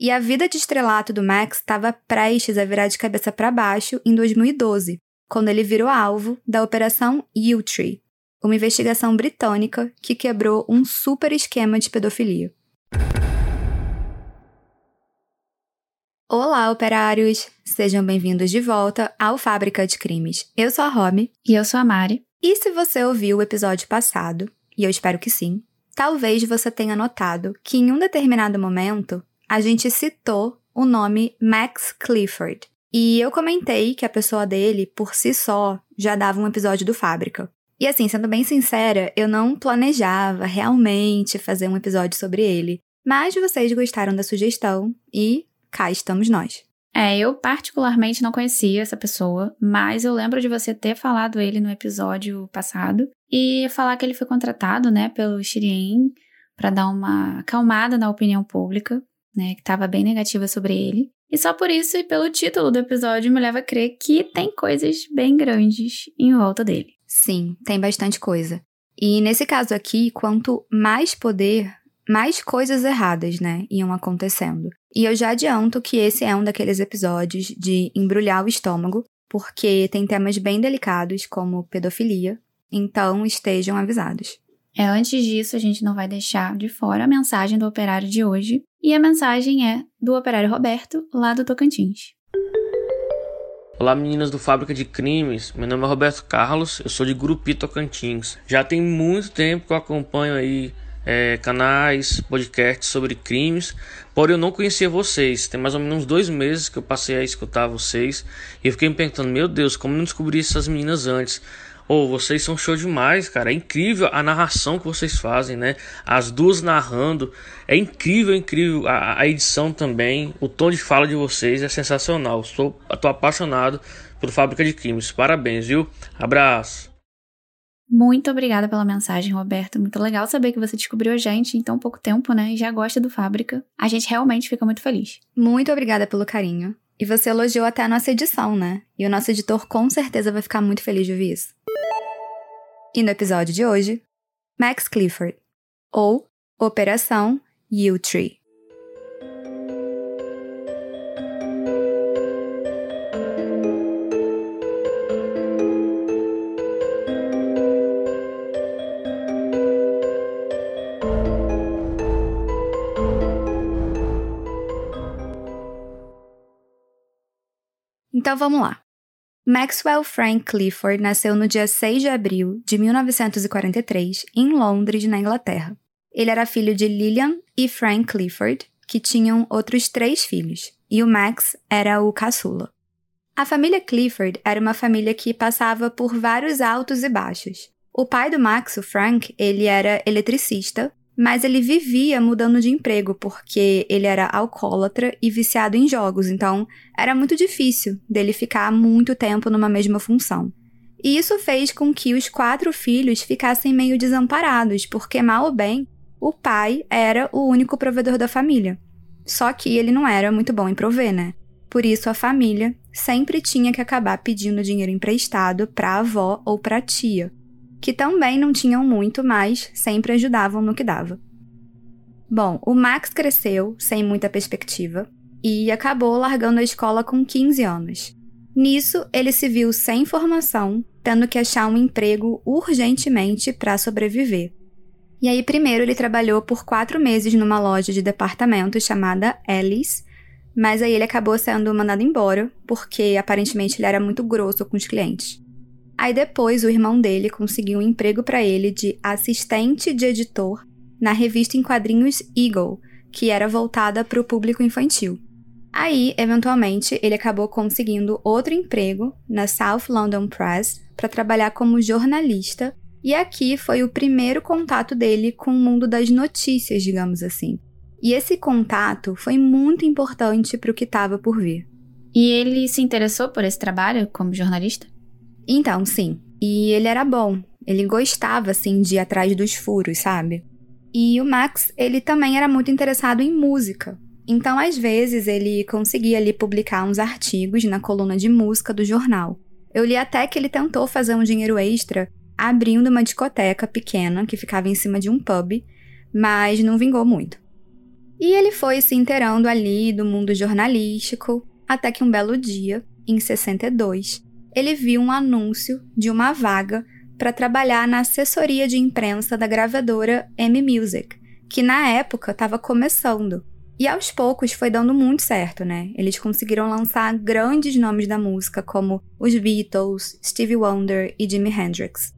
E a vida de estrelato do Max estava prestes a virar de cabeça para baixo em 2012, quando ele virou alvo da Operação Tree, uma investigação britânica que quebrou um super esquema de pedofilia. Olá, operários! Sejam bem-vindos de volta ao Fábrica de Crimes. Eu sou a Romy. E eu sou a Mari. E se você ouviu o episódio passado, e eu espero que sim, talvez você tenha notado que em um determinado momento a gente citou o nome Max Clifford. E eu comentei que a pessoa dele, por si só, já dava um episódio do Fábrica. E assim, sendo bem sincera, eu não planejava realmente fazer um episódio sobre ele. Mas vocês gostaram da sugestão e cá estamos nós. É, eu particularmente não conhecia essa pessoa, mas eu lembro de você ter falado ele no episódio passado e falar que ele foi contratado, né, pelo Shirien para dar uma acalmada na opinião pública, né, que estava bem negativa sobre ele. E só por isso e pelo título do episódio me leva a crer que tem coisas bem grandes em volta dele. Sim, tem bastante coisa. E nesse caso aqui, quanto mais poder, mais coisas erradas, né, iam acontecendo. E eu já adianto que esse é um daqueles episódios de embrulhar o estômago, porque tem temas bem delicados como pedofilia, então estejam avisados. É, antes disso, a gente não vai deixar de fora a mensagem do operário de hoje, e a mensagem é do operário Roberto, lá do Tocantins. Olá meninas do Fábrica de Crimes, meu nome é Roberto Carlos, eu sou de Grupi Tocantins. Já tem muito tempo que eu acompanho aí é, canais, podcasts sobre crimes, porém eu não conhecia vocês. Tem mais ou menos uns dois meses que eu passei a escutar vocês e eu fiquei me perguntando: meu Deus, como não descobri essas meninas antes? Ou oh, vocês são show demais, cara. É incrível a narração que vocês fazem, né? As duas narrando. É incrível, incrível. A, a edição também. O tom de fala de vocês é sensacional. Sou, tô apaixonado por Fábrica de Crimes. Parabéns, viu? Abraço. Muito obrigada pela mensagem, Roberto. Muito legal saber que você descobriu a gente em tão pouco tempo, né? E já gosta do Fábrica. A gente realmente fica muito feliz. Muito obrigada pelo carinho. E você elogiou até a nossa edição, né? E o nosso editor com certeza vai ficar muito feliz de ouvir isso. E no episódio de hoje, Max Clifford, ou Operação U-Tree. Então vamos lá. Maxwell Frank Clifford nasceu no dia 6 de abril de 1943 em Londres, na Inglaterra. Ele era filho de Lillian e Frank Clifford, que tinham outros três filhos, e o Max era o caçula. A família Clifford era uma família que passava por vários altos e baixos. O pai do Max, o Frank, ele era eletricista mas ele vivia mudando de emprego porque ele era alcoólatra e viciado em jogos, então era muito difícil dele ficar muito tempo numa mesma função. E isso fez com que os quatro filhos ficassem meio desamparados, porque mal ou bem, o pai era o único provedor da família. Só que ele não era muito bom em prover, né? Por isso a família sempre tinha que acabar pedindo dinheiro emprestado para a avó ou para a tia, que também não tinham muito, mas sempre ajudavam no que dava. Bom, o Max cresceu sem muita perspectiva e acabou largando a escola com 15 anos. Nisso, ele se viu sem formação, tendo que achar um emprego urgentemente para sobreviver. E aí, primeiro, ele trabalhou por quatro meses numa loja de departamentos chamada Alice, mas aí ele acabou sendo mandado embora, porque aparentemente ele era muito grosso com os clientes. Aí depois o irmão dele conseguiu um emprego para ele de assistente de editor na revista em quadrinhos Eagle, que era voltada para o público infantil. Aí, eventualmente, ele acabou conseguindo outro emprego na South London Press para trabalhar como jornalista, e aqui foi o primeiro contato dele com o mundo das notícias, digamos assim. E esse contato foi muito importante para o que estava por vir. E ele se interessou por esse trabalho como jornalista? Então, sim. E ele era bom. Ele gostava, assim, de ir atrás dos furos, sabe? E o Max, ele também era muito interessado em música. Então, às vezes, ele conseguia ali publicar uns artigos na coluna de música do jornal. Eu li até que ele tentou fazer um dinheiro extra abrindo uma discoteca pequena que ficava em cima de um pub, mas não vingou muito. E ele foi se inteirando ali do mundo jornalístico, até que um belo dia, em 62, ele viu um anúncio de uma vaga para trabalhar na assessoria de imprensa da gravadora M Music, que na época estava começando. E aos poucos foi dando muito certo, né? Eles conseguiram lançar grandes nomes da música, como os Beatles, Stevie Wonder e Jimi Hendrix.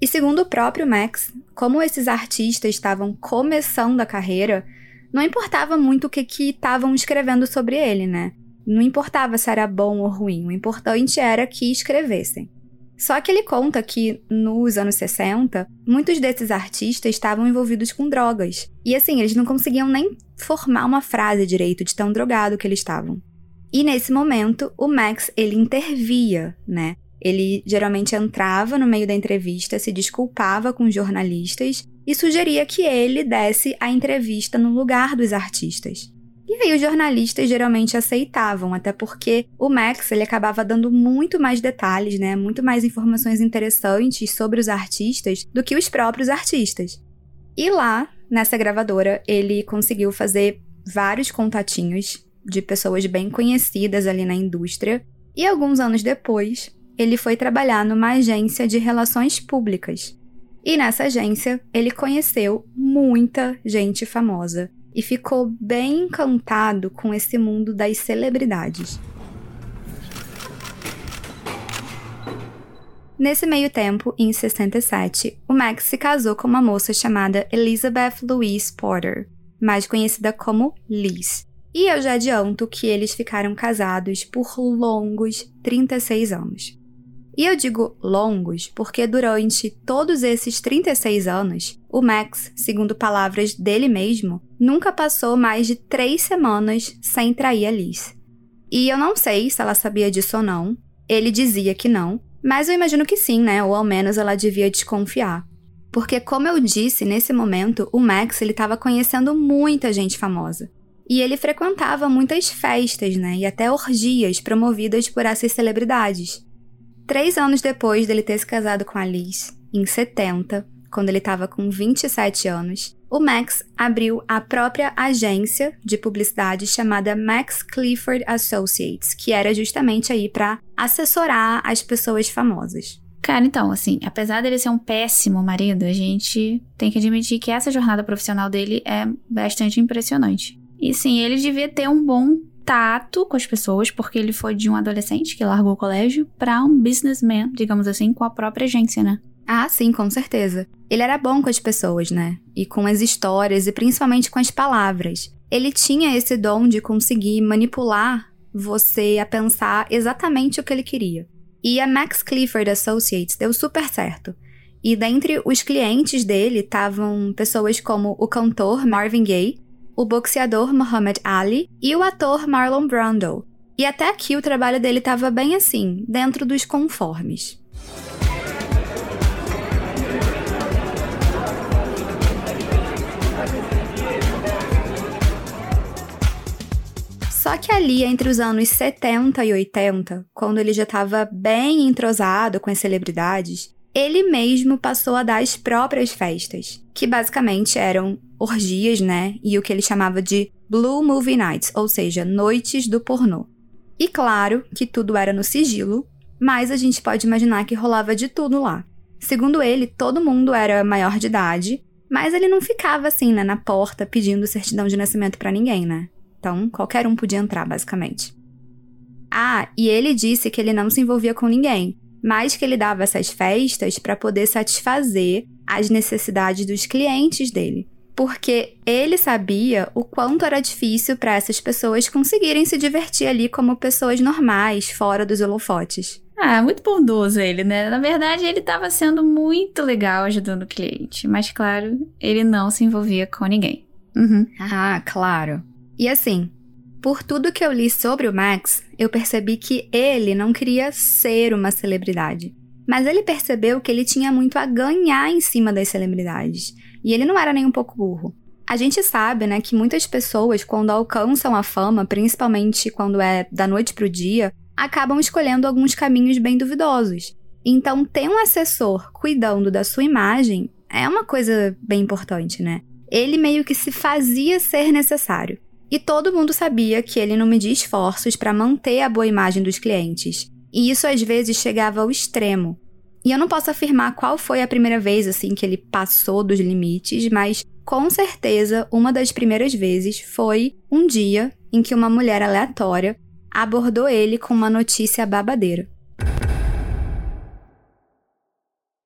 E segundo o próprio Max, como esses artistas estavam começando a carreira, não importava muito o que estavam escrevendo sobre ele, né? Não importava se era bom ou ruim, o importante era que escrevessem. Só que ele conta que, nos anos 60, muitos desses artistas estavam envolvidos com drogas. E assim, eles não conseguiam nem formar uma frase direito de tão drogado que eles estavam. E nesse momento, o Max, ele intervia, né? Ele geralmente entrava no meio da entrevista, se desculpava com os jornalistas e sugeria que ele desse a entrevista no lugar dos artistas. E aí os jornalistas geralmente aceitavam, até porque o Max ele acabava dando muito mais detalhes, né, muito mais informações interessantes sobre os artistas do que os próprios artistas. E lá, nessa gravadora, ele conseguiu fazer vários contatinhos de pessoas bem conhecidas ali na indústria, e alguns anos depois, ele foi trabalhar numa agência de relações públicas. E nessa agência, ele conheceu muita gente famosa e ficou bem encantado com esse mundo das celebridades. Nesse meio tempo, em 67, o Max se casou com uma moça chamada Elizabeth Louise Porter, mais conhecida como Liz. E eu já adianto que eles ficaram casados por longos 36 anos. E eu digo longos porque durante todos esses 36 anos, o Max, segundo palavras dele mesmo, nunca passou mais de três semanas sem trair a Liz. E eu não sei se ela sabia disso ou não, ele dizia que não, mas eu imagino que sim, né? Ou ao menos ela devia desconfiar. Porque, como eu disse, nesse momento, o Max estava conhecendo muita gente famosa. E ele frequentava muitas festas, né? E até orgias promovidas por essas celebridades. Três anos depois dele ter se casado com a Liz, em 70, quando ele estava com 27 anos, o Max abriu a própria agência de publicidade chamada Max Clifford Associates, que era justamente aí para assessorar as pessoas famosas. Cara, então, assim, apesar dele ser um péssimo marido, a gente tem que admitir que essa jornada profissional dele é bastante impressionante. E sim, ele devia ter um bom tato com as pessoas, porque ele foi de um adolescente que largou o colégio para um businessman, digamos assim, com a própria agência, né? Ah, sim, com certeza. Ele era bom com as pessoas, né? E com as histórias e principalmente com as palavras. Ele tinha esse dom de conseguir manipular você a pensar exatamente o que ele queria. E a Max Clifford Associates deu super certo. E dentre os clientes dele estavam pessoas como o cantor Marvin Gaye, o boxeador Muhammad Ali e o ator Marlon Brando. E até aqui o trabalho dele estava bem assim, dentro dos conformes. Só que ali, entre os anos 70 e 80, quando ele já estava bem entrosado com as celebridades, ele mesmo passou a dar as próprias festas, que basicamente eram orgias, né? E o que ele chamava de Blue Movie Nights, ou seja, noites do pornô. E claro que tudo era no sigilo, mas a gente pode imaginar que rolava de tudo lá. Segundo ele, todo mundo era maior de idade, mas ele não ficava assim, né, na porta pedindo certidão de nascimento para ninguém, né? Então, qualquer um podia entrar, basicamente. Ah, e ele disse que ele não se envolvia com ninguém, mas que ele dava essas festas para poder satisfazer as necessidades dos clientes dele. Porque ele sabia o quanto era difícil para essas pessoas conseguirem se divertir ali como pessoas normais, fora dos holofotes. Ah, muito bondoso ele, né? Na verdade, ele estava sendo muito legal ajudando o cliente, mas claro, ele não se envolvia com ninguém. Uhum. Ah, claro. E assim, por tudo que eu li sobre o Max, eu percebi que ele não queria ser uma celebridade. Mas ele percebeu que ele tinha muito a ganhar em cima das celebridades. E ele não era nem um pouco burro. A gente sabe, né, que muitas pessoas, quando alcançam a fama, principalmente quando é da noite pro dia, acabam escolhendo alguns caminhos bem duvidosos. Então, ter um assessor cuidando da sua imagem é uma coisa bem importante, né? ele meio que se fazia ser necessário. E todo mundo sabia que ele não media esforços para manter a boa imagem dos clientes. E isso às vezes chegava ao extremo. E eu não posso afirmar qual foi a primeira vez assim que ele passou dos limites, mas com certeza uma das primeiras vezes foi um dia em que uma mulher aleatória abordou ele com uma notícia babadeira.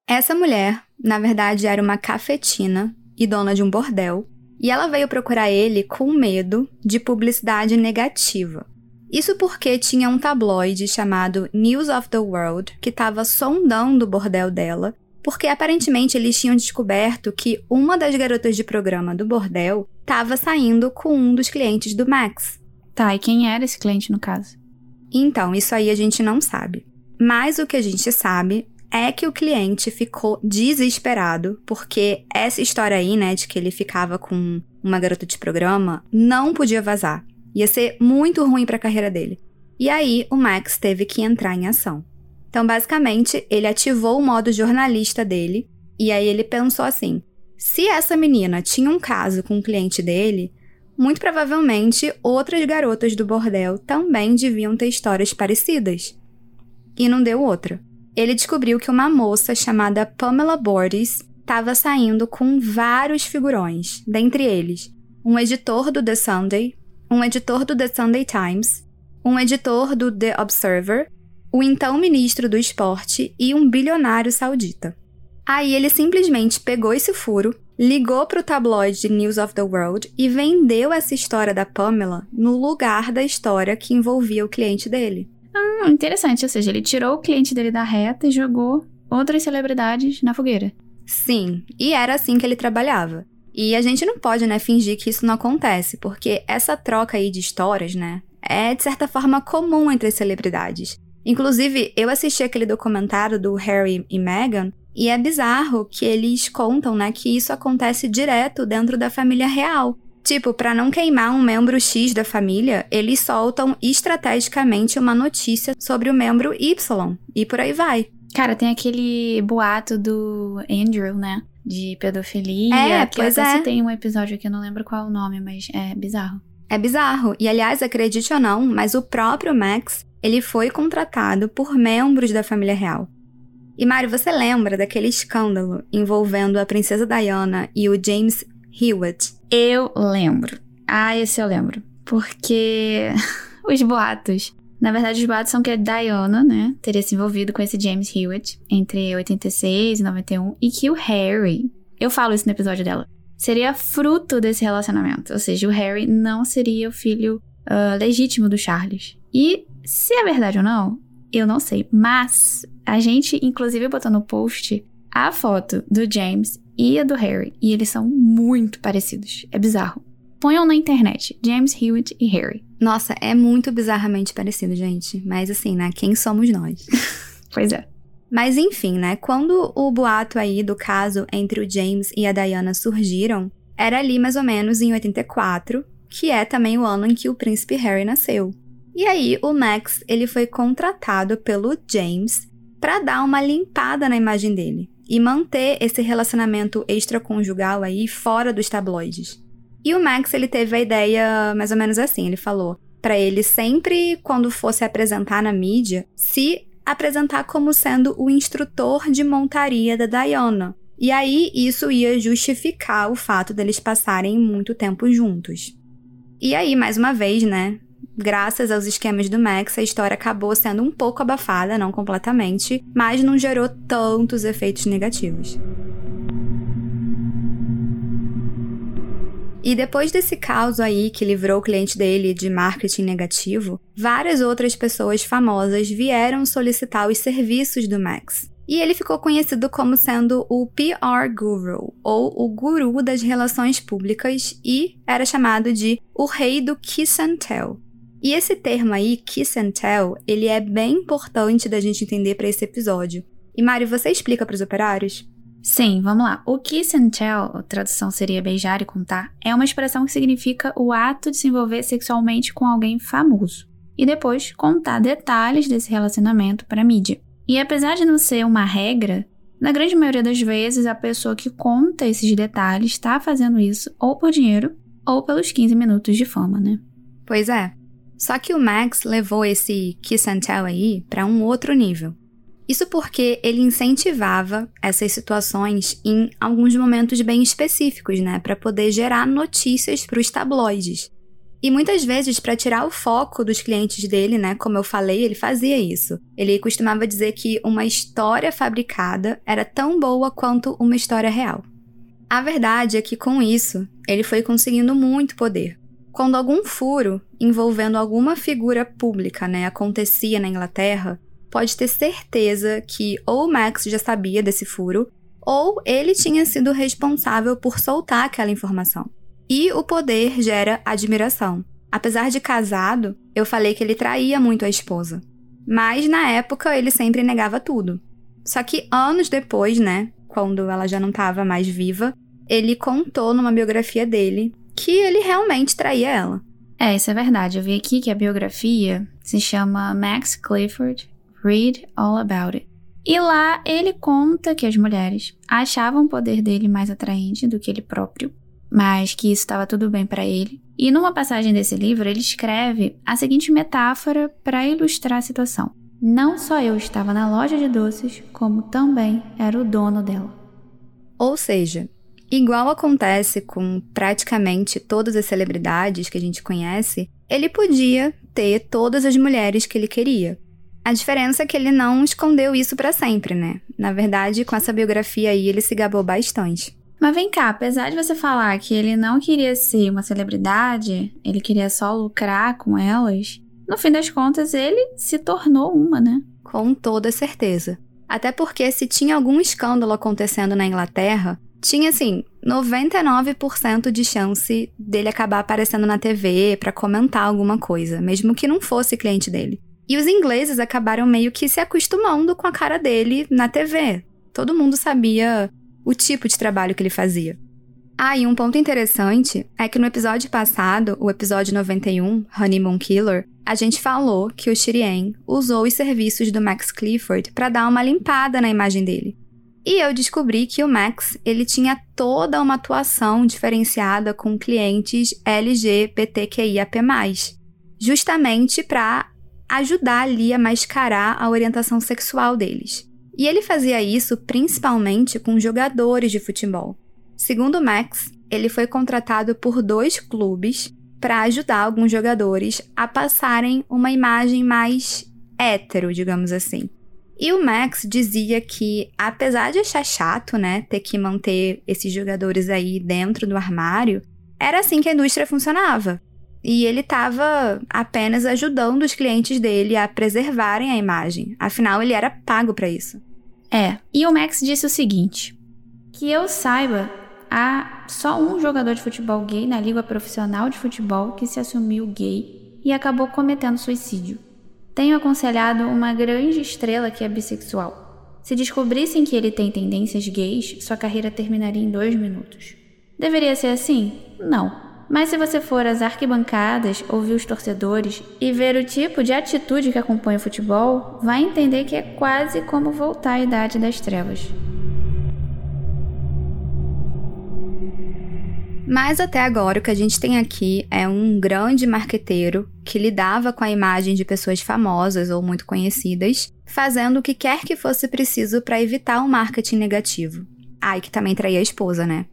Essa mulher, na verdade, era uma cafetina e dona de um bordel, e ela veio procurar ele com medo de publicidade negativa. Isso porque tinha um tabloide chamado News of the World que estava sondando o bordel dela, porque aparentemente eles tinham descoberto que uma das garotas de programa do bordel estava saindo com um dos clientes do Max. Tá, e quem era esse cliente no caso? Então, isso aí a gente não sabe. Mas o que a gente sabe é que o cliente ficou desesperado, porque essa história aí, né, de que ele ficava com uma garota de programa, não podia vazar. Ia ser muito ruim para a carreira dele. E aí, o Max teve que entrar em ação. Então, basicamente, ele ativou o modo jornalista dele, e aí ele pensou assim: se essa menina tinha um caso com um cliente dele, muito provavelmente outras garotas do bordel também deviam ter histórias parecidas. E não deu outra ele descobriu que uma moça chamada Pamela Bordis estava saindo com vários figurões, dentre eles um editor do The Sunday, um editor do The Sunday Times, um editor do The Observer, o então ministro do esporte e um bilionário saudita. Aí ele simplesmente pegou esse furo, ligou para o tabloide News of the World e vendeu essa história da Pamela no lugar da história que envolvia o cliente dele. Ah, interessante. Ou seja, ele tirou o cliente dele da reta e jogou outras celebridades na fogueira. Sim, e era assim que ele trabalhava. E a gente não pode, né, fingir que isso não acontece, porque essa troca aí de histórias, né, é de certa forma comum entre as celebridades. Inclusive, eu assisti aquele documentário do Harry e Meghan e é bizarro que eles contam, né, que isso acontece direto dentro da família real. Tipo, para não queimar um membro X da família, eles soltam estrategicamente uma notícia sobre o membro Y. E por aí vai. Cara, tem aquele boato do Andrew, né? De pedofilia. É, que pois até é. tem um episódio aqui, eu não lembro qual o nome, mas é bizarro. É bizarro. E aliás, acredite ou não, mas o próprio Max, ele foi contratado por membros da família real. E Mário, você lembra daquele escândalo envolvendo a princesa Diana e o James Hewitt? Eu lembro. Ah, esse eu lembro. Porque os boatos. Na verdade, os boatos são que a Diana, né, teria se envolvido com esse James Hewitt entre 86 e 91 e que o Harry, eu falo isso no episódio dela, seria fruto desse relacionamento. Ou seja, o Harry não seria o filho uh, legítimo do Charles. E se é verdade ou não, eu não sei. Mas a gente, inclusive, botou no post a foto do James e a do Harry. E eles são muito parecidos. É bizarro. Ponham na internet James Hewitt e Harry. Nossa, é muito bizarramente parecido, gente. Mas assim, né? Quem somos nós? Pois é. Mas enfim, né? Quando o boato aí do caso entre o James e a Diana surgiram, era ali mais ou menos em 84, que é também o ano em que o príncipe Harry nasceu. E aí o Max, ele foi contratado pelo James para dar uma limpada na imagem dele e manter esse relacionamento extraconjugal aí fora dos tabloides. E o Max, ele teve a ideia mais ou menos assim, ele falou para ele sempre quando fosse apresentar na mídia, se apresentar como sendo o instrutor de montaria da Diana. E aí isso ia justificar o fato deles passarem muito tempo juntos. E aí, mais uma vez, né? Graças aos esquemas do Max, a história acabou sendo um pouco abafada, não completamente, mas não gerou tantos efeitos negativos. E depois desse caos aí que livrou o cliente dele de marketing negativo, várias outras pessoas famosas vieram solicitar os serviços do Max. E ele ficou conhecido como sendo o PR Guru, ou o guru das relações públicas, e era chamado de o rei do kiss and tell. E esse termo aí, kiss and tell, ele é bem importante da gente entender para esse episódio. E Mari, você explica para os operários? Sim, vamos lá. O kiss and tell, a tradução seria beijar e contar, é uma expressão que significa o ato de se envolver sexualmente com alguém famoso e depois contar detalhes desse relacionamento para a mídia. E apesar de não ser uma regra, Na grande maioria das vezes, a pessoa que conta esses detalhes está fazendo isso ou por dinheiro ou pelos 15 minutos de fama, né? Pois é. Só que o Max levou esse kiss and tell aí para um outro nível. Isso porque ele incentivava essas situações em alguns momentos bem específicos, né, para poder gerar notícias para os tabloides. E muitas vezes, para tirar o foco dos clientes dele, né, como eu falei, ele fazia isso. Ele costumava dizer que uma história fabricada era tão boa quanto uma história real. A verdade é que com isso, ele foi conseguindo muito poder. Quando algum furo envolvendo alguma figura pública, né, acontecia na Inglaterra, pode ter certeza que ou Max já sabia desse furo, ou ele tinha sido responsável por soltar aquela informação. E o poder gera admiração. Apesar de casado, eu falei que ele traía muito a esposa. Mas na época ele sempre negava tudo. Só que anos depois, né, quando ela já não estava mais viva, ele contou numa biografia dele que ele realmente traía ela. É, isso é verdade. Eu vi aqui que a biografia se chama Max Clifford Read All About It. E lá ele conta que as mulheres achavam o poder dele mais atraente do que ele próprio, mas que isso estava tudo bem para ele. E numa passagem desse livro, ele escreve a seguinte metáfora para ilustrar a situação: Não só eu estava na loja de doces, como também era o dono dela. Ou seja, igual acontece com praticamente todas as celebridades que a gente conhece, ele podia ter todas as mulheres que ele queria. A diferença é que ele não escondeu isso para sempre, né? Na verdade, com essa biografia aí, ele se gabou bastante. Mas vem cá, apesar de você falar que ele não queria ser uma celebridade, ele queria só lucrar com elas, no fim das contas ele se tornou uma, né? Com toda certeza. Até porque se tinha algum escândalo acontecendo na Inglaterra, tinha assim 99% de chance dele acabar aparecendo na TV para comentar alguma coisa, mesmo que não fosse cliente dele. E os ingleses acabaram meio que se acostumando com a cara dele na TV. Todo mundo sabia o tipo de trabalho que ele fazia. Ah, e um ponto interessante é que no episódio passado, o episódio 91, Honeymoon Killer, a gente falou que o Shirien usou os serviços do Max Clifford para dar uma limpada na imagem dele. E eu descobri que o Max, ele tinha toda uma atuação diferenciada com clientes LGBTQIAP+, justamente para ajudar ali a mascarar a orientação sexual deles. E ele fazia isso principalmente com jogadores de futebol. Segundo Max, ele foi contratado por dois clubes para ajudar alguns jogadores a passarem uma imagem mais hétero, digamos assim. E o Max dizia que, apesar de achar chato, né, ter que manter esses jogadores aí dentro do armário, era assim que a indústria funcionava. E ele estava apenas ajudando os clientes dele a preservarem a imagem. Afinal, ele era pago para isso. É. E o Max disse o seguinte: que eu saiba, há só um jogador de futebol gay na liga profissional de futebol que se assumiu gay e acabou cometendo suicídio. Tenho aconselhado uma grande estrela que é bissexual. Se descobrissem que ele tem tendências gays, sua carreira terminaria em dois minutos. Deveria ser assim? Não. Mas se você for às arquibancadas, ouvir os torcedores e ver o tipo de atitude que acompanha o futebol, vai entender que é quase como voltar à idade das trevas. Mas até agora o que a gente tem aqui é um grande marqueteiro que lidava com a imagem de pessoas famosas ou muito conhecidas, fazendo o que quer que fosse preciso para evitar o marketing negativo. Ah, e que também traía a esposa, né?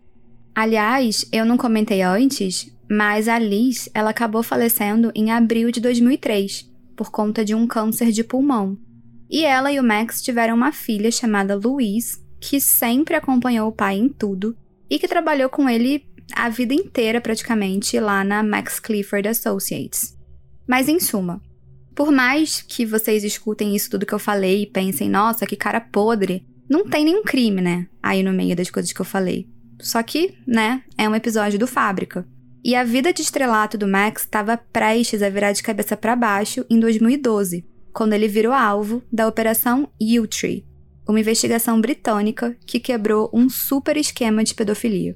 Aliás, eu não comentei antes, mas a Liz, ela acabou falecendo em abril de 2003, por conta de um câncer de pulmão. E ela e o Max tiveram uma filha chamada Louise, que sempre acompanhou o pai em tudo e que trabalhou com ele a vida inteira praticamente lá na Max Clifford Associates. Mas em suma, por mais que vocês escutem isso tudo que eu falei e pensem, nossa, que cara podre, não tem nenhum crime, né? Aí no meio das coisas que eu falei. Só que, né, é um episódio do Fábrica. E a vida de estrelato do Max estava prestes a virar de cabeça para baixo em 2012, quando ele virou alvo da Operação Yewtree, uma investigação britânica que quebrou um super esquema de pedofilia.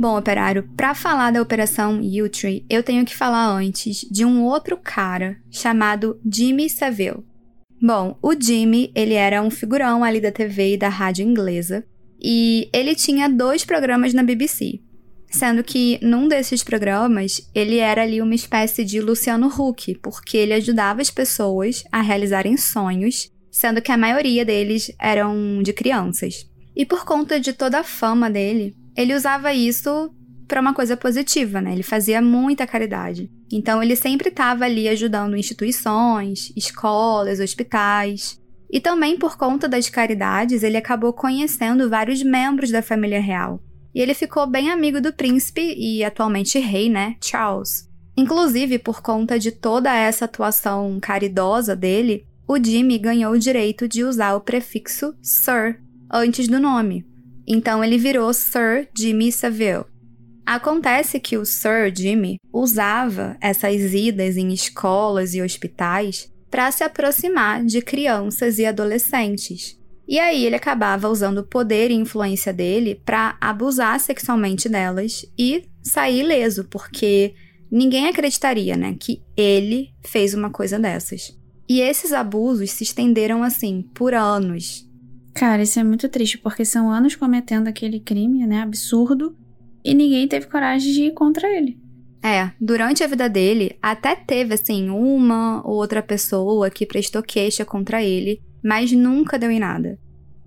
Bom, operário, para falar da operação U-Tree, eu tenho que falar antes de um outro cara chamado Jimmy Savile. Bom, o Jimmy, ele era um figurão ali da TV e da rádio inglesa, e ele tinha dois programas na BBC, sendo que num desses programas ele era ali uma espécie de Luciano Huck, porque ele ajudava as pessoas a realizarem sonhos, sendo que a maioria deles eram de crianças. E por conta de toda a fama dele, ele usava isso para uma coisa positiva, né? Ele fazia muita caridade. Então ele sempre estava ali ajudando instituições, escolas, hospitais. E também por conta das caridades, ele acabou conhecendo vários membros da família real. E ele ficou bem amigo do príncipe e atualmente rei, né, Charles. Inclusive, por conta de toda essa atuação caridosa dele, o Jimmy ganhou o direito de usar o prefixo Sir antes do nome, então ele virou Sir Jimmy Savile. Acontece que o Sir Jimmy usava essas idas em escolas e hospitais para se aproximar de crianças e adolescentes. E aí ele acabava usando o poder e influência dele para abusar sexualmente delas e sair ileso, porque ninguém acreditaria, né, que ele fez uma coisa dessas. E esses abusos se estenderam assim por anos, Cara, isso é muito triste, porque são anos cometendo aquele crime, né, absurdo, e ninguém teve coragem de ir contra ele. É, durante a vida dele, até teve, assim, uma ou outra pessoa que prestou queixa contra ele, mas nunca deu em nada.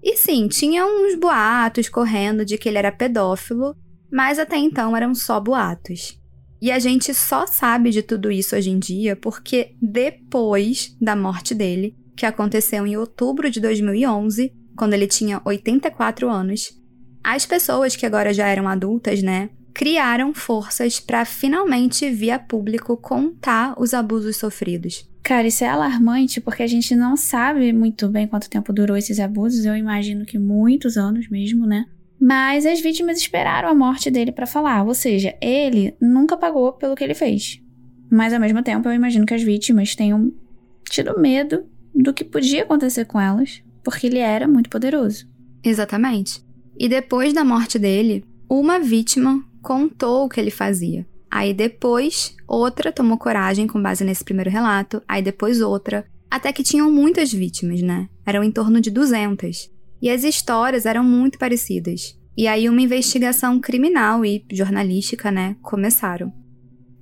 E sim, tinha uns boatos correndo de que ele era pedófilo, mas até então eram só boatos. E a gente só sabe de tudo isso hoje em dia porque depois da morte dele, que aconteceu em outubro de 2011, quando ele tinha 84 anos, as pessoas que agora já eram adultas, né, criaram forças para finalmente vir a público contar os abusos sofridos. Cara, isso é alarmante porque a gente não sabe muito bem quanto tempo durou esses abusos. Eu imagino que muitos anos mesmo, né? Mas as vítimas esperaram a morte dele para falar, ou seja, ele nunca pagou pelo que ele fez. Mas ao mesmo tempo, eu imagino que as vítimas tenham tido medo do que podia acontecer com elas porque ele era muito poderoso. Exatamente. E depois da morte dele, uma vítima contou o que ele fazia. Aí depois, outra tomou coragem com base nesse primeiro relato, aí depois outra, até que tinham muitas vítimas, né? Eram em torno de 200. E as histórias eram muito parecidas. E aí uma investigação criminal e jornalística, né, começaram.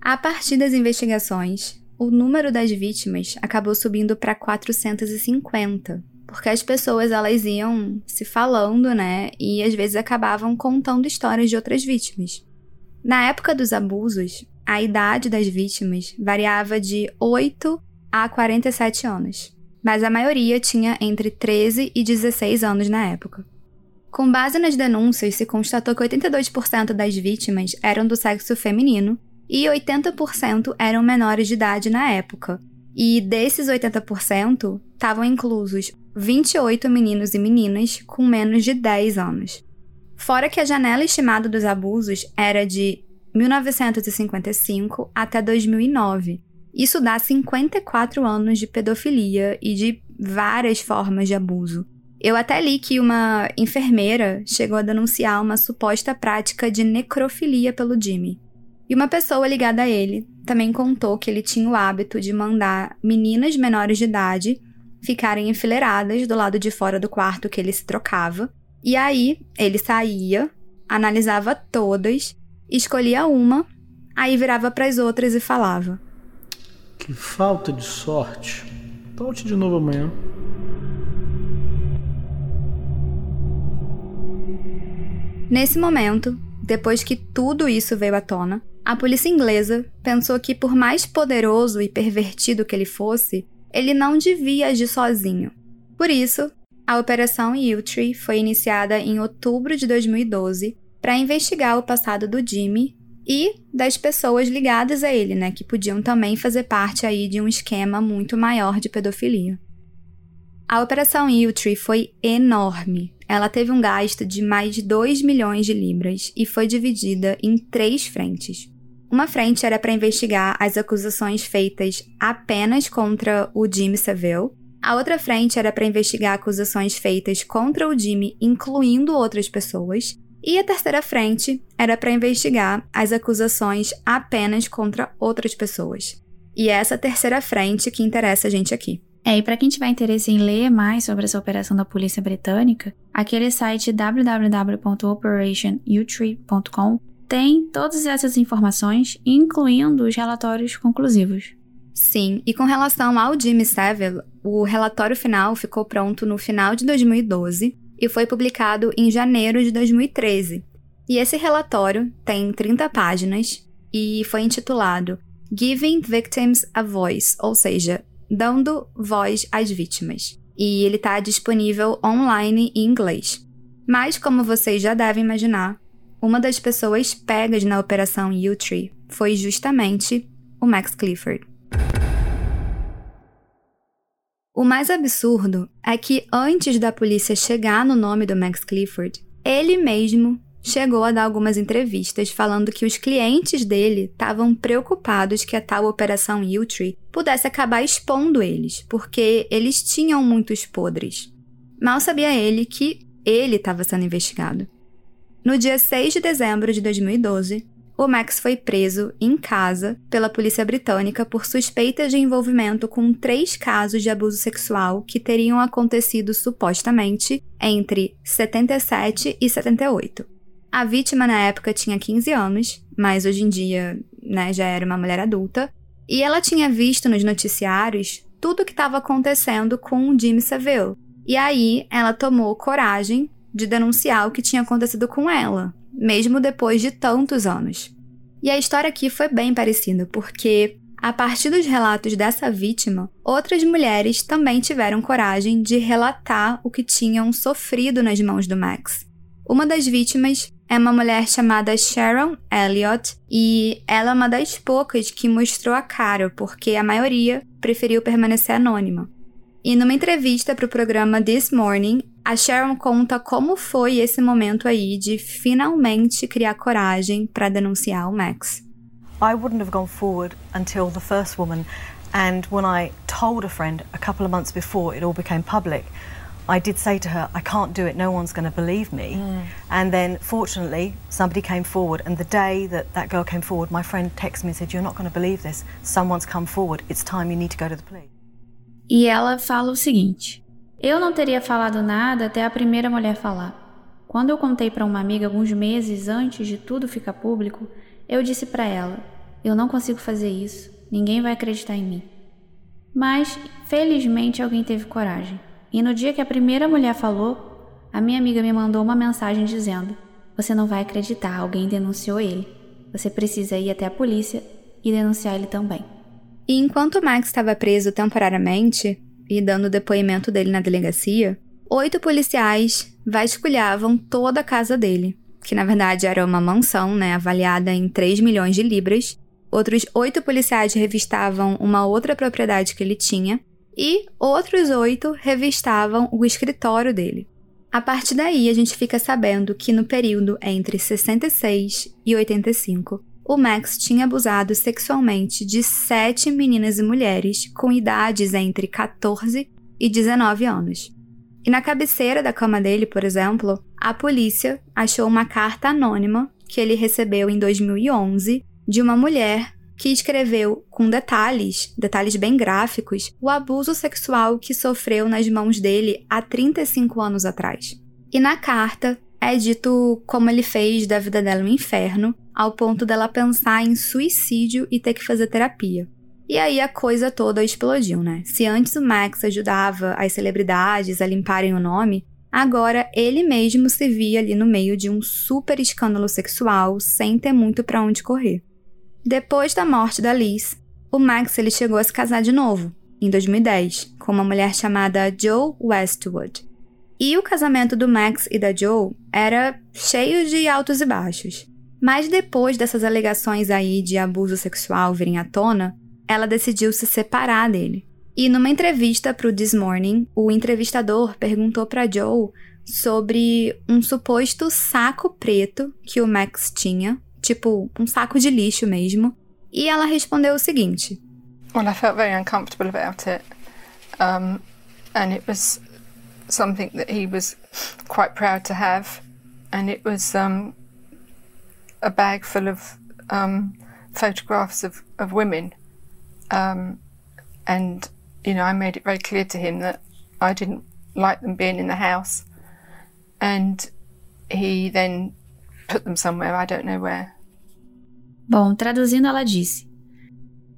A partir das investigações, o número das vítimas acabou subindo para 450, porque as pessoas elas iam se falando, né, e às vezes acabavam contando histórias de outras vítimas. Na época dos abusos, a idade das vítimas variava de 8 a 47 anos, mas a maioria tinha entre 13 e 16 anos na época. Com base nas denúncias, se constatou que 82% das vítimas eram do sexo feminino e 80% eram menores de idade na época. E desses 80%, estavam inclusos 28 meninos e meninas com menos de 10 anos. Fora que a janela estimada dos abusos era de 1955 até 2009. Isso dá 54 anos de pedofilia e de várias formas de abuso. Eu até li que uma enfermeira chegou a denunciar uma suposta prática de necrofilia pelo Jimmy. E uma pessoa ligada a ele também contou que ele tinha o hábito de mandar meninas menores de idade ficarem enfileiradas do lado de fora do quarto que ele se trocava. E aí ele saía, analisava todas, escolhia uma, aí virava para as outras e falava: Que falta de sorte. Volte de novo amanhã. Nesse momento, depois que tudo isso veio à tona, a polícia inglesa pensou que, por mais poderoso e pervertido que ele fosse, ele não devia agir sozinho. Por isso, a Operação Yewtree foi iniciada em outubro de 2012 para investigar o passado do Jimmy e das pessoas ligadas a ele, né, que podiam também fazer parte aí de um esquema muito maior de pedofilia. A Operação Yewtree foi enorme. Ela teve um gasto de mais de 2 milhões de libras e foi dividida em três frentes. Uma frente era para investigar as acusações feitas apenas contra o Jimmy Savile. A outra frente era para investigar acusações feitas contra o Jimmy, incluindo outras pessoas. E a terceira frente era para investigar as acusações apenas contra outras pessoas. E é essa terceira frente que interessa a gente aqui. É, e para quem tiver interesse em ler mais sobre essa operação da polícia britânica, aquele site www.operationutree.com tem todas essas informações, incluindo os relatórios conclusivos. Sim, e com relação ao Jimmy Savile, o relatório final ficou pronto no final de 2012 e foi publicado em janeiro de 2013. E esse relatório tem 30 páginas e foi intitulado Giving Victims a Voice, ou seja, dando voz às vítimas. E ele está disponível online em inglês. Mas, como vocês já devem imaginar, uma das pessoas pegas na Operação U-Tree foi justamente o Max Clifford. O mais absurdo é que antes da polícia chegar no nome do Max Clifford, ele mesmo chegou a dar algumas entrevistas falando que os clientes dele estavam preocupados que a tal operação U-Tree pudesse acabar expondo eles, porque eles tinham muitos podres. Mal sabia ele que ele estava sendo investigado. No dia 6 de dezembro de 2012, o Max foi preso em casa pela polícia britânica por suspeitas de envolvimento com três casos de abuso sexual que teriam acontecido supostamente entre 77 e 78. A vítima na época tinha 15 anos, mas hoje em dia né, já era uma mulher adulta, e ela tinha visto nos noticiários tudo o que estava acontecendo com o Jimmy Savile. E aí ela tomou coragem de denunciar o que tinha acontecido com ela, mesmo depois de tantos anos. E a história aqui foi bem parecida, porque a partir dos relatos dessa vítima, outras mulheres também tiveram coragem de relatar o que tinham sofrido nas mãos do Max. Uma das vítimas é uma mulher chamada Sharon Elliott e ela é uma das poucas que mostrou a cara, porque a maioria preferiu permanecer anônima. E numa entrevista para o programa This Morning, a Sharon conta como foi esse momento aí de finalmente criar coragem para denunciar o Max. I wouldn't have gone forward until the first woman, and when I told a friend a couple of months before it all became public, I did say to her, I can't do it, no one's going to believe me. Mm. And then, fortunately, somebody came forward. And the day that that girl came forward, my friend texted me and said, You're not going to believe this. Someone's come forward. It's time you need to go to the police. E ela fala o seguinte: Eu não teria falado nada até a primeira mulher falar. Quando eu contei para uma amiga alguns meses antes de tudo ficar público, eu disse para ela: Eu não consigo fazer isso, ninguém vai acreditar em mim. Mas, felizmente, alguém teve coragem. E no dia que a primeira mulher falou, a minha amiga me mandou uma mensagem dizendo: Você não vai acreditar, alguém denunciou ele. Você precisa ir até a polícia e denunciar ele também. E enquanto Max estava preso temporariamente e dando o depoimento dele na delegacia, oito policiais vasculhavam toda a casa dele, que na verdade era uma mansão, né, avaliada em 3 milhões de libras. Outros oito policiais revistavam uma outra propriedade que ele tinha, e outros oito revistavam o escritório dele. A partir daí, a gente fica sabendo que no período entre 66 e 85, o Max tinha abusado sexualmente de sete meninas e mulheres com idades entre 14 e 19 anos. E na cabeceira da cama dele, por exemplo, a polícia achou uma carta anônima que ele recebeu em 2011 de uma mulher que escreveu com detalhes, detalhes bem gráficos, o abuso sexual que sofreu nas mãos dele há 35 anos atrás. E na carta, é dito como ele fez da vida dela um inferno, ao ponto dela pensar em suicídio e ter que fazer terapia. E aí a coisa toda explodiu, né? Se antes o Max ajudava as celebridades a limparem o nome, agora ele mesmo se via ali no meio de um super escândalo sexual sem ter muito para onde correr. Depois da morte da Liz, o Max ele chegou a se casar de novo, em 2010, com uma mulher chamada Joe Westwood. E o casamento do Max e da Joe era cheio de altos e baixos. Mas depois dessas alegações aí de abuso sexual virem à tona, ela decidiu se separar dele. E numa entrevista para o This Morning, o entrevistador perguntou para Joe sobre um suposto saco preto que o Max tinha, tipo um saco de lixo mesmo, e ela respondeu o seguinte: Well, I felt very uncomfortable about it. Um, and it was something that he was quite proud to have. And it was um, a bag full of um, photographs of, of women. Um, and, you know, I made it very clear to him that I didn't like them being in the house. And he then put them somewhere, I don't know where. Bom, traduzindo, ela disse: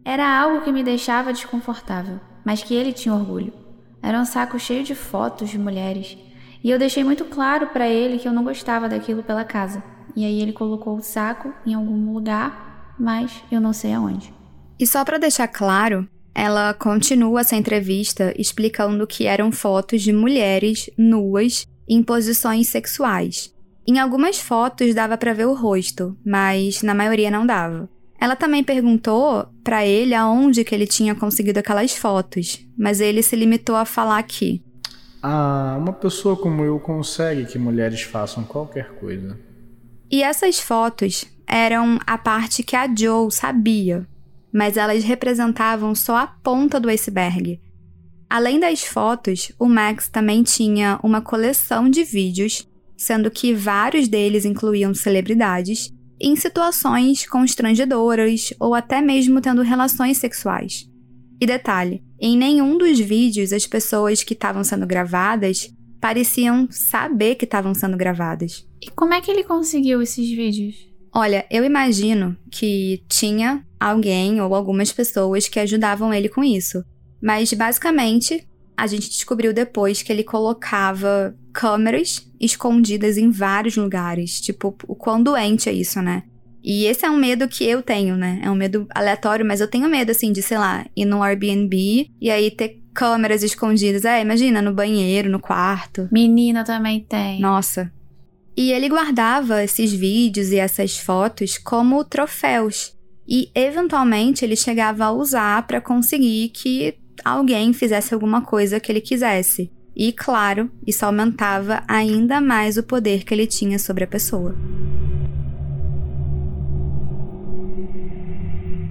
Era algo que me deixava desconfortável, mas que ele tinha orgulho. Era um saco cheio de fotos de mulheres, e eu deixei muito claro para ele que eu não gostava daquilo pela casa. E aí ele colocou o saco em algum lugar, mas eu não sei aonde. E só para deixar claro, ela continua essa entrevista explicando que eram fotos de mulheres nuas em posições sexuais. Em algumas fotos dava para ver o rosto, mas na maioria não dava. Ela também perguntou para ele aonde que ele tinha conseguido aquelas fotos, mas ele se limitou a falar que ah, uma pessoa como eu consegue que mulheres façam qualquer coisa. E essas fotos eram a parte que a Joe sabia, mas elas representavam só a ponta do iceberg. Além das fotos, o Max também tinha uma coleção de vídeos sendo que vários deles incluíam celebridades, em situações constrangedoras ou até mesmo tendo relações sexuais. E detalhe: em nenhum dos vídeos as pessoas que estavam sendo gravadas pareciam saber que estavam sendo gravadas. E como é que ele conseguiu esses vídeos? Olha, eu imagino que tinha alguém ou algumas pessoas que ajudavam ele com isso. Mas basicamente a gente descobriu depois que ele colocava câmeras escondidas em vários lugares. Tipo, o quão doente é isso, né? E esse é um medo que eu tenho, né? É um medo aleatório, mas eu tenho medo, assim, de, sei lá, ir no Airbnb e aí ter câmeras escondidas. É, imagina, no banheiro, no quarto. Menina também tem. Nossa. E ele guardava esses vídeos e essas fotos como troféus. E eventualmente ele chegava a usar para conseguir que alguém fizesse alguma coisa que ele quisesse. E, claro, isso aumentava ainda mais o poder que ele tinha sobre a pessoa.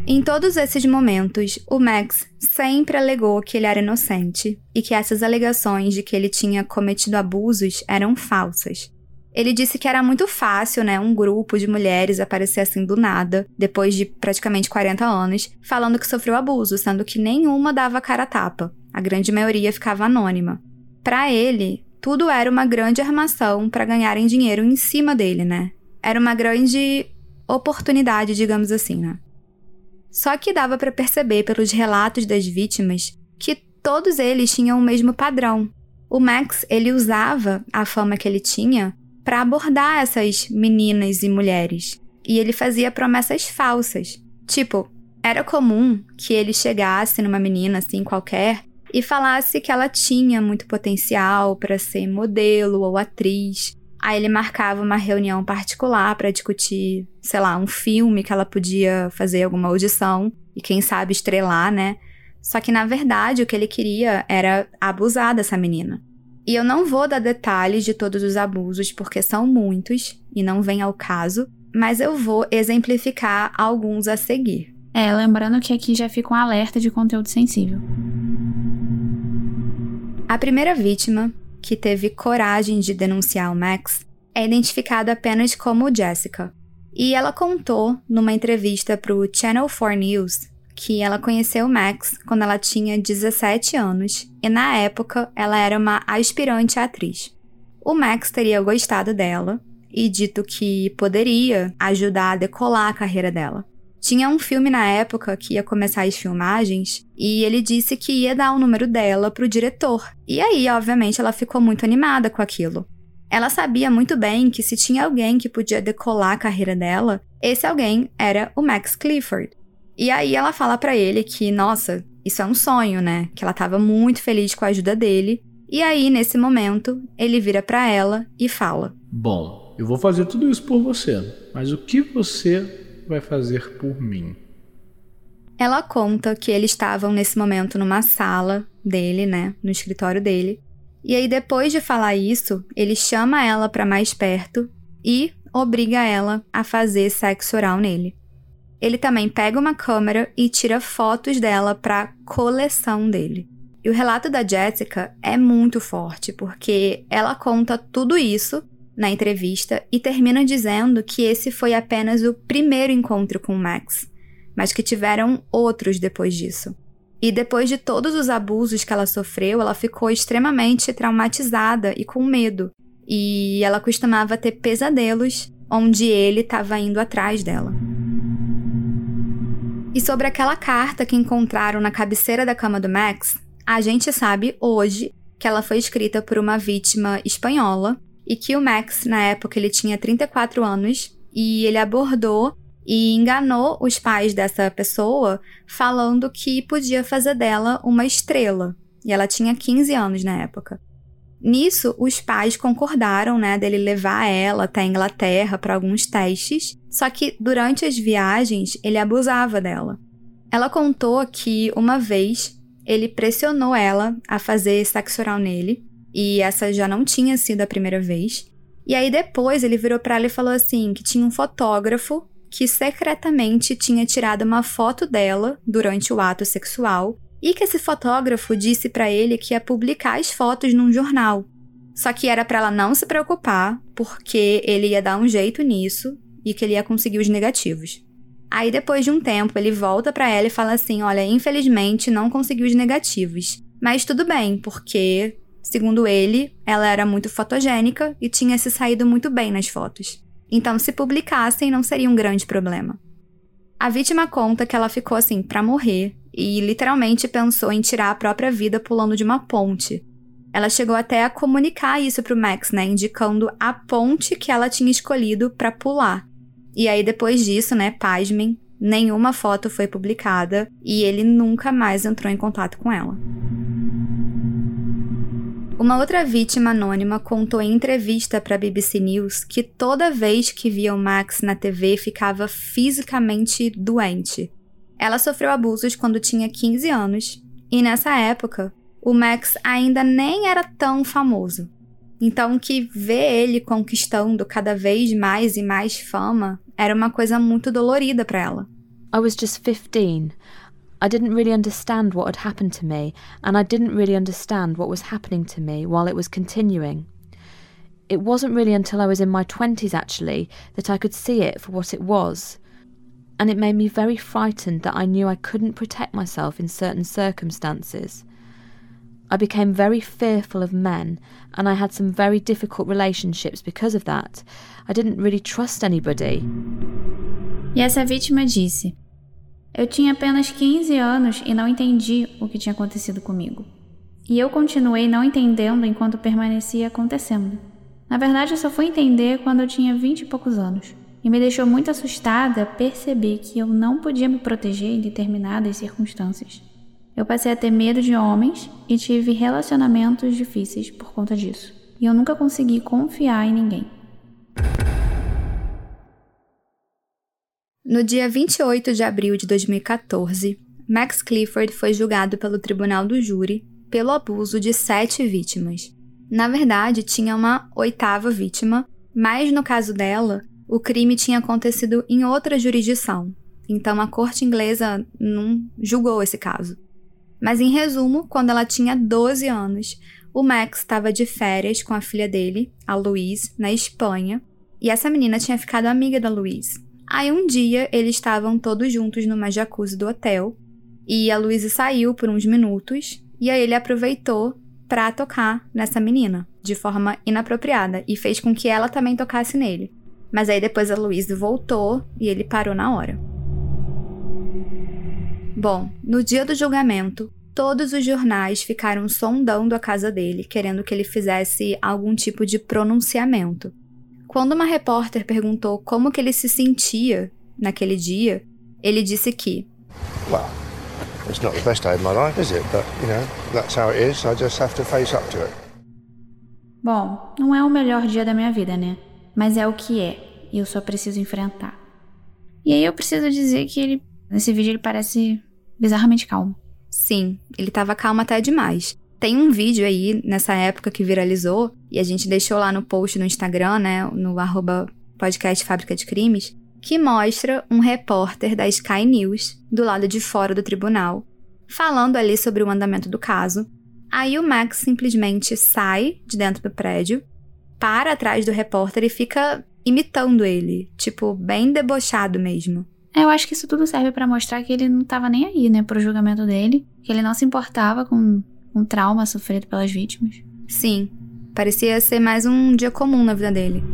Em todos esses momentos, o Max sempre alegou que ele era inocente e que essas alegações de que ele tinha cometido abusos eram falsas. Ele disse que era muito fácil, né, um grupo de mulheres aparecer assim do nada, depois de praticamente 40 anos, falando que sofreu abuso, sendo que nenhuma dava cara a tapa. A grande maioria ficava anônima. Para ele, tudo era uma grande armação para ganharem dinheiro em cima dele, né? Era uma grande oportunidade, digamos assim, né? Só que dava para perceber pelos relatos das vítimas que todos eles tinham o mesmo padrão. O Max, ele usava a fama que ele tinha para abordar essas meninas e mulheres. E ele fazia promessas falsas. Tipo, era comum que ele chegasse numa menina assim qualquer e falasse que ela tinha muito potencial para ser modelo ou atriz. Aí ele marcava uma reunião particular para discutir, sei lá, um filme que ela podia fazer alguma audição e quem sabe estrelar, né? Só que na verdade o que ele queria era abusar dessa menina. E eu não vou dar detalhes de todos os abusos, porque são muitos e não vem ao caso, mas eu vou exemplificar alguns a seguir. É, lembrando que aqui já fica um alerta de conteúdo sensível. A primeira vítima, que teve coragem de denunciar o Max, é identificada apenas como Jessica. E ela contou numa entrevista para o Channel 4 News que ela conheceu Max quando ela tinha 17 anos e na época ela era uma aspirante atriz. o Max teria gostado dela e dito que poderia ajudar a decolar a carreira dela. Tinha um filme na época que ia começar as filmagens e ele disse que ia dar o número dela pro diretor. E aí, obviamente, ela ficou muito animada com aquilo. Ela sabia muito bem que se tinha alguém que podia decolar a carreira dela, esse alguém era o Max Clifford. E aí ela fala para ele que, nossa, isso é um sonho, né? Que ela estava muito feliz com a ajuda dele. E aí, nesse momento, ele vira para ela e fala: Bom, eu vou fazer tudo isso por você, mas o que você vai fazer por mim? Ela conta que eles estavam nesse momento numa sala dele, né, no escritório dele. E aí depois de falar isso, ele chama ela para mais perto e obriga ela a fazer sexo oral nele. Ele também pega uma câmera e tira fotos dela para coleção dele. E o relato da Jessica é muito forte, porque ela conta tudo isso na entrevista e termina dizendo que esse foi apenas o primeiro encontro com Max, mas que tiveram outros depois disso. E depois de todos os abusos que ela sofreu, ela ficou extremamente traumatizada e com medo. E ela costumava ter pesadelos onde ele estava indo atrás dela. E sobre aquela carta que encontraram na cabeceira da cama do Max, a gente sabe hoje que ela foi escrita por uma vítima espanhola e que o Max, na época, ele tinha 34 anos e ele abordou e enganou os pais dessa pessoa falando que podia fazer dela uma estrela. E ela tinha 15 anos na época. Nisso, os pais concordaram, né, dele levar ela até a Inglaterra para alguns testes, só que durante as viagens ele abusava dela. Ela contou que uma vez ele pressionou ela a fazer sexo oral nele e essa já não tinha sido a primeira vez. E aí depois ele virou para ela e falou assim que tinha um fotógrafo que secretamente tinha tirado uma foto dela durante o ato sexual e que esse fotógrafo disse para ele que ia publicar as fotos num jornal. Só que era para ela não se preocupar, porque ele ia dar um jeito nisso e que ele ia conseguir os negativos. Aí depois de um tempo, ele volta para ela e fala assim: "Olha, infelizmente não consegui os negativos, mas tudo bem, porque Segundo ele, ela era muito fotogênica e tinha se saído muito bem nas fotos. Então, se publicassem, não seria um grande problema. A vítima conta que ela ficou assim para morrer e literalmente pensou em tirar a própria vida pulando de uma ponte. Ela chegou até a comunicar isso pro Max, né, indicando a ponte que ela tinha escolhido para pular. E aí depois disso, né, pasmem, nenhuma foto foi publicada e ele nunca mais entrou em contato com ela. Uma outra vítima anônima contou em entrevista para a BBC News que toda vez que via o Max na TV ficava fisicamente doente. Ela sofreu abusos quando tinha 15 anos e nessa época o Max ainda nem era tão famoso. Então, que ver ele conquistando cada vez mais e mais fama era uma coisa muito dolorida para ela. I was just 15. I didn't really understand what had happened to me, and I didn't really understand what was happening to me while it was continuing. It wasn't really until I was in my 20s, actually, that I could see it for what it was. And it made me very frightened that I knew I couldn't protect myself in certain circumstances. I became very fearful of men, and I had some very difficult relationships because of that. I didn't really trust anybody. E essa vítima disse: Eu tinha apenas 15 anos e não entendi o que tinha acontecido comigo. E eu continuei não entendendo enquanto permanecia acontecendo. Na verdade, eu só fui entender quando eu tinha 20 e poucos anos. E me deixou muito assustada perceber que eu não podia me proteger em determinadas circunstâncias. Eu passei a ter medo de homens e tive relacionamentos difíceis por conta disso. E eu nunca consegui confiar em ninguém. No dia 28 de abril de 2014, Max Clifford foi julgado pelo tribunal do júri pelo abuso de sete vítimas. Na verdade, tinha uma oitava vítima, mas no caso dela, o crime tinha acontecido em outra jurisdição, então a corte inglesa não julgou esse caso. Mas em resumo, quando ela tinha 12 anos, o Max estava de férias com a filha dele, a Louise, na Espanha, e essa menina tinha ficado amiga da Louise. Aí um dia eles estavam todos juntos numa jacuzzi do hotel e a Luísa saiu por uns minutos e aí ele aproveitou pra tocar nessa menina de forma inapropriada e fez com que ela também tocasse nele. Mas aí depois a Louise voltou e ele parou na hora. Bom, no dia do julgamento, todos os jornais ficaram sondando a casa dele, querendo que ele fizesse algum tipo de pronunciamento. Quando uma repórter perguntou como que ele se sentia naquele dia, ele disse que Well, it's not the best day of my life, is it? But, you know, that's how it is. I just have to face up to it. Bom, não é o melhor dia da minha vida, né? Mas é o que é, e eu só preciso enfrentar. E aí eu preciso dizer que ele, nesse vídeo, ele parece bizarramente calmo. Sim, ele tava calmo até demais. Tem um vídeo aí nessa época que viralizou, e a gente deixou lá no post no Instagram, né? No arroba podcast Fábrica de Crimes, que mostra um repórter da Sky News do lado de fora do tribunal, falando ali sobre o andamento do caso. Aí o Max simplesmente sai de dentro do prédio, para atrás do repórter e fica imitando ele, tipo, bem debochado mesmo. Eu acho que isso tudo serve para mostrar que ele não tava nem aí, né, pro julgamento dele, que ele não se importava com um trauma sofrido pelas vítimas. Sim, parecia ser mais um dia comum na vida dele.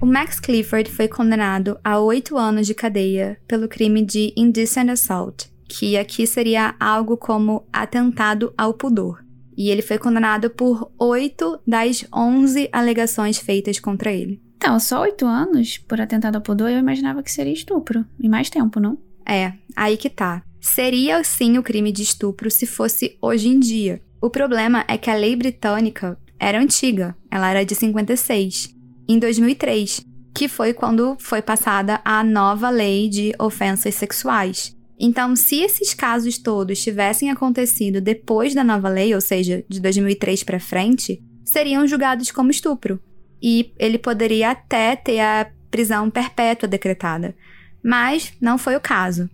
O Max Clifford foi condenado a oito anos de cadeia pelo crime de indecent assault, que aqui seria algo como atentado ao pudor. E ele foi condenado por oito das onze alegações feitas contra ele. Então, só oito anos por atentado ao pudor, eu imaginava que seria estupro. E mais tempo, não? É, aí que tá. Seria sim o crime de estupro se fosse hoje em dia. O problema é que a lei britânica era antiga, ela era de 56 em 2003, que foi quando foi passada a nova lei de ofensas sexuais. Então, se esses casos todos tivessem acontecido depois da nova lei, ou seja, de 2003 para frente, seriam julgados como estupro. E ele poderia até ter a prisão perpétua decretada. Mas não foi o caso.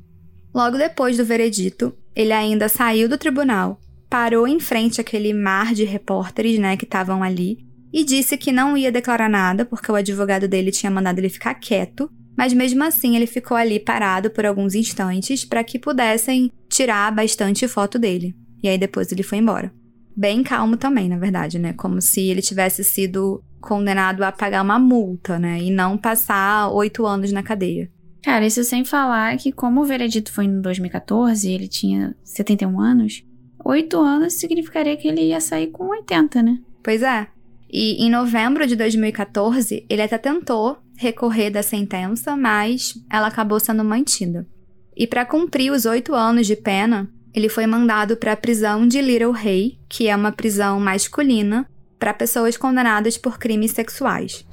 Logo depois do veredito, ele ainda saiu do tribunal, parou em frente àquele mar de repórteres, né, que estavam ali, e disse que não ia declarar nada porque o advogado dele tinha mandado ele ficar quieto, mas mesmo assim ele ficou ali parado por alguns instantes para que pudessem tirar bastante foto dele. E aí depois ele foi embora. Bem calmo também, na verdade, né? Como se ele tivesse sido condenado a pagar uma multa, né? E não passar oito anos na cadeia. Cara, isso sem falar que, como o veredito foi em 2014 ele tinha 71 anos, oito anos significaria que ele ia sair com 80, né? Pois é. E em novembro de 2014, ele até tentou recorrer da sentença, mas ela acabou sendo mantida. E para cumprir os oito anos de pena, ele foi mandado para a prisão de Little Hay, que é uma prisão masculina para pessoas condenadas por crimes sexuais.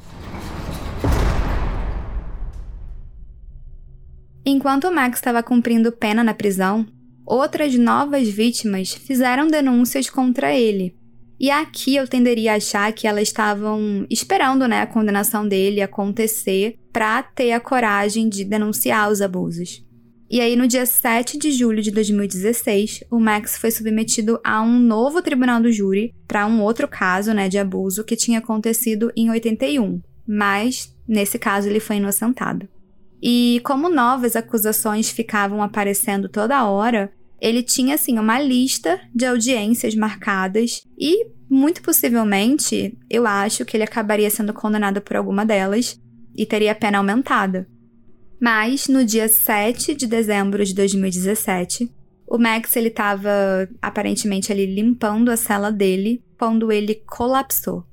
Enquanto Max estava cumprindo pena na prisão, outras novas vítimas fizeram denúncias contra ele, e aqui eu tenderia a achar que elas estavam esperando, né, a condenação dele acontecer para ter a coragem de denunciar os abusos. E aí, no dia 7 de julho de 2016, o Max foi submetido a um novo tribunal do júri para um outro caso, né, de abuso que tinha acontecido em 81, mas nesse caso ele foi inocentado. E como novas acusações ficavam aparecendo toda hora, ele tinha assim uma lista de audiências marcadas e muito possivelmente eu acho que ele acabaria sendo condenado por alguma delas e teria a pena aumentada. Mas no dia 7 de dezembro de 2017, o Max ele estava aparentemente ali limpando a cela dele quando ele colapsou.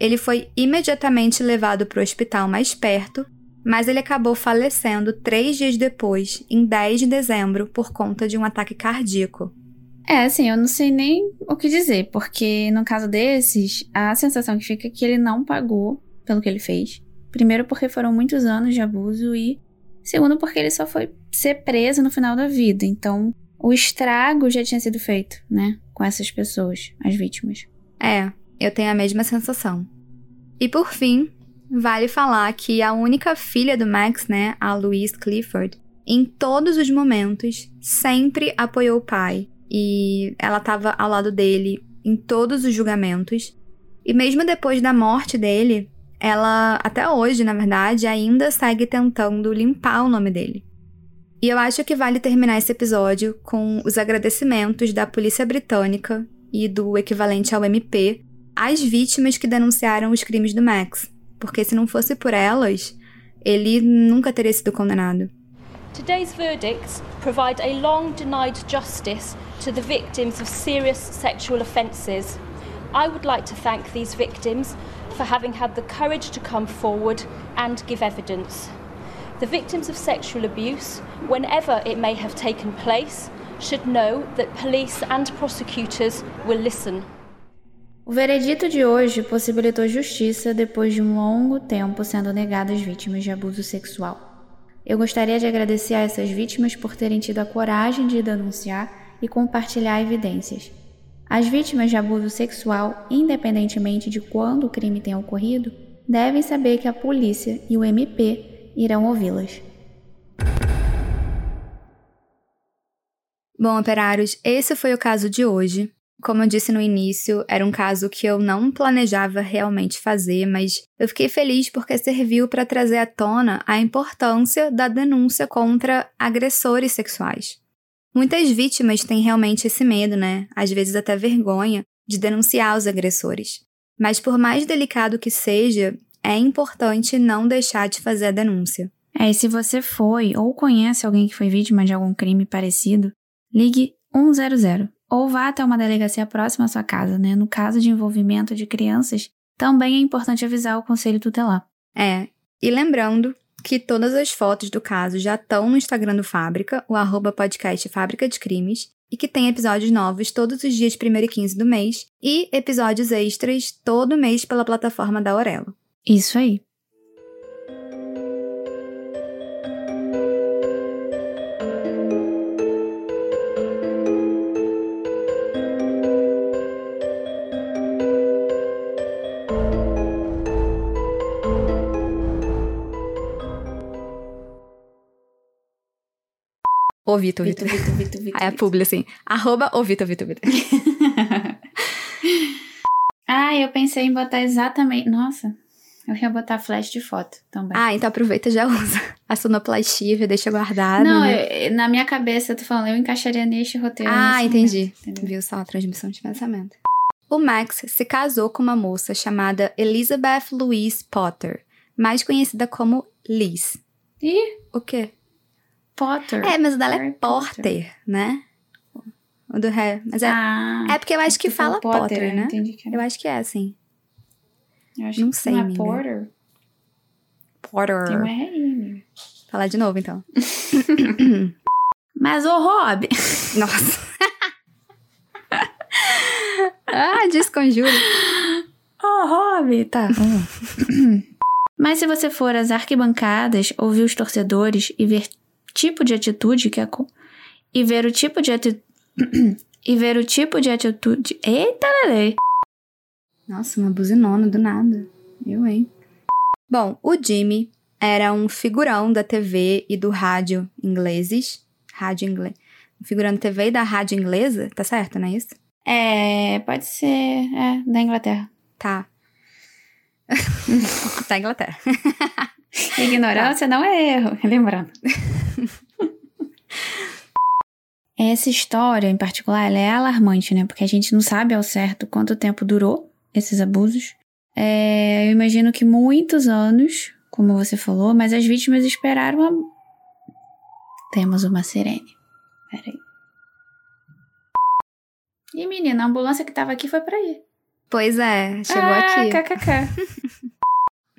Ele foi imediatamente levado para o hospital mais perto mas ele acabou falecendo três dias depois, em 10 de dezembro, por conta de um ataque cardíaco. É, assim, eu não sei nem o que dizer, porque no caso desses, a sensação que fica é que ele não pagou pelo que ele fez. Primeiro, porque foram muitos anos de abuso, e segundo, porque ele só foi ser preso no final da vida. Então, o estrago já tinha sido feito, né, com essas pessoas, as vítimas. É, eu tenho a mesma sensação. E por fim, Vale falar que a única filha do Max, né, a Louise Clifford, em todos os momentos sempre apoiou o pai e ela estava ao lado dele em todos os julgamentos. E mesmo depois da morte dele, ela até hoje, na verdade, ainda segue tentando limpar o nome dele. E eu acho que vale terminar esse episódio com os agradecimentos da polícia britânica e do equivalente ao MP às vítimas que denunciaram os crimes do Max, porque se não fosse por elas, ele nunca teria sido condenado. Today's verdicts provide a long denied justice to the victims of serious sexual offences. I would like to thank these victims for having had the courage to come forward and give evidence. The victims of sexual abuse, whenever it may have taken place, should know that police and prosecutors will listen. O veredito de hoje possibilitou justiça depois de um longo tempo sendo negado às vítimas de abuso sexual. Eu gostaria de agradecer a essas vítimas por terem tido a coragem de denunciar e compartilhar evidências. As vítimas de abuso sexual, independentemente de quando o crime tenha ocorrido, devem saber que a polícia e o MP irão ouvi-las. Bom, operários, esse foi o caso de hoje. Como eu disse no início, era um caso que eu não planejava realmente fazer, mas eu fiquei feliz porque serviu para trazer à tona a importância da denúncia contra agressores sexuais. Muitas vítimas têm realmente esse medo, né? Às vezes até vergonha, de denunciar os agressores. Mas por mais delicado que seja, é importante não deixar de fazer a denúncia. É, e se você foi ou conhece alguém que foi vítima de algum crime parecido, ligue 100 ou vá até uma delegacia próxima à sua casa, né? No caso de envolvimento de crianças, também é importante avisar o conselho tutelar. É, e lembrando que todas as fotos do caso já estão no Instagram do Fábrica, o arroba podcast Fábrica de Crimes, e que tem episódios novos todos os dias 1 e 15 do mês, e episódios extras todo mês pela plataforma da Aurelo. Isso aí. Ô, Vitor, Vitor. Vitor, Vitor, Vitor. Aí a publi, assim, arroba ô, Vitor, Vitor, Vitor. ah, eu pensei em botar exatamente... Nossa, eu ia botar flash de foto também. Ah, então aproveita e já usa a sonoplastia, já deixa guardado. Não, né? eu, na minha cabeça, eu tô falando, eu encaixaria neste roteiro. Ah, entendi. momento? Viu só a transmissão de pensamento. O Max se casou com uma moça chamada Elizabeth Louise Potter, mais conhecida como Liz. Ih, O quê? Potter. É, mas o dela é Harry Porter, né? O do Harry. Mas é, Ah, é porque eu acho que fala Potter, eu né? Era. Eu acho que é assim. Eu acho não que sei, Não é amiga. Porter? Porter. Tem uma amiga. Falar de novo, então. Mas o Rob. Nossa. ah, desconjuro. Oh, Rob, tá. Mas se você for às arquibancadas, ouvir os torcedores e ver tipo de atitude que acon- e ver o tipo de atitude e ver o tipo de atitude. Eita, lelê. Nossa, uma buzinona do nada. Eu, hein? Bom, o Jimmy era um figurão da TV e do rádio ingleses. Rádio inglês. Um figurão da TV e da rádio inglesa, tá certo, não é isso? É, pode ser, é, da Inglaterra. Tá. da Inglaterra. Ignorância não é erro, lembrando. Essa história em particular, ela é alarmante, né? Porque a gente não sabe ao certo quanto tempo durou esses abusos. É, eu imagino que muitos anos, como você falou, mas as vítimas esperaram a... Temos uma sirene. Peraí. E menina, a ambulância que tava aqui foi pra aí. Pois é, chegou ah, aqui. kkk.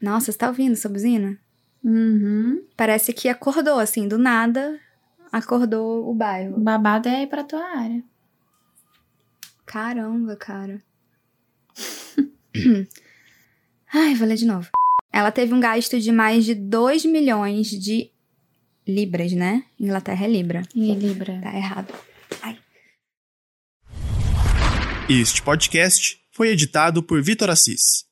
Nossa, você tá ouvindo essa buzina? Uhum. Parece que acordou, assim, do nada, acordou o O bairro. babado é ir pra tua área. Caramba, cara. Ai, vou ler de novo. Ela teve um gasto de mais de 2 milhões de libras, né? Inglaterra é libra. E Libra. Tá errado. Este podcast foi editado por Vitor Assis.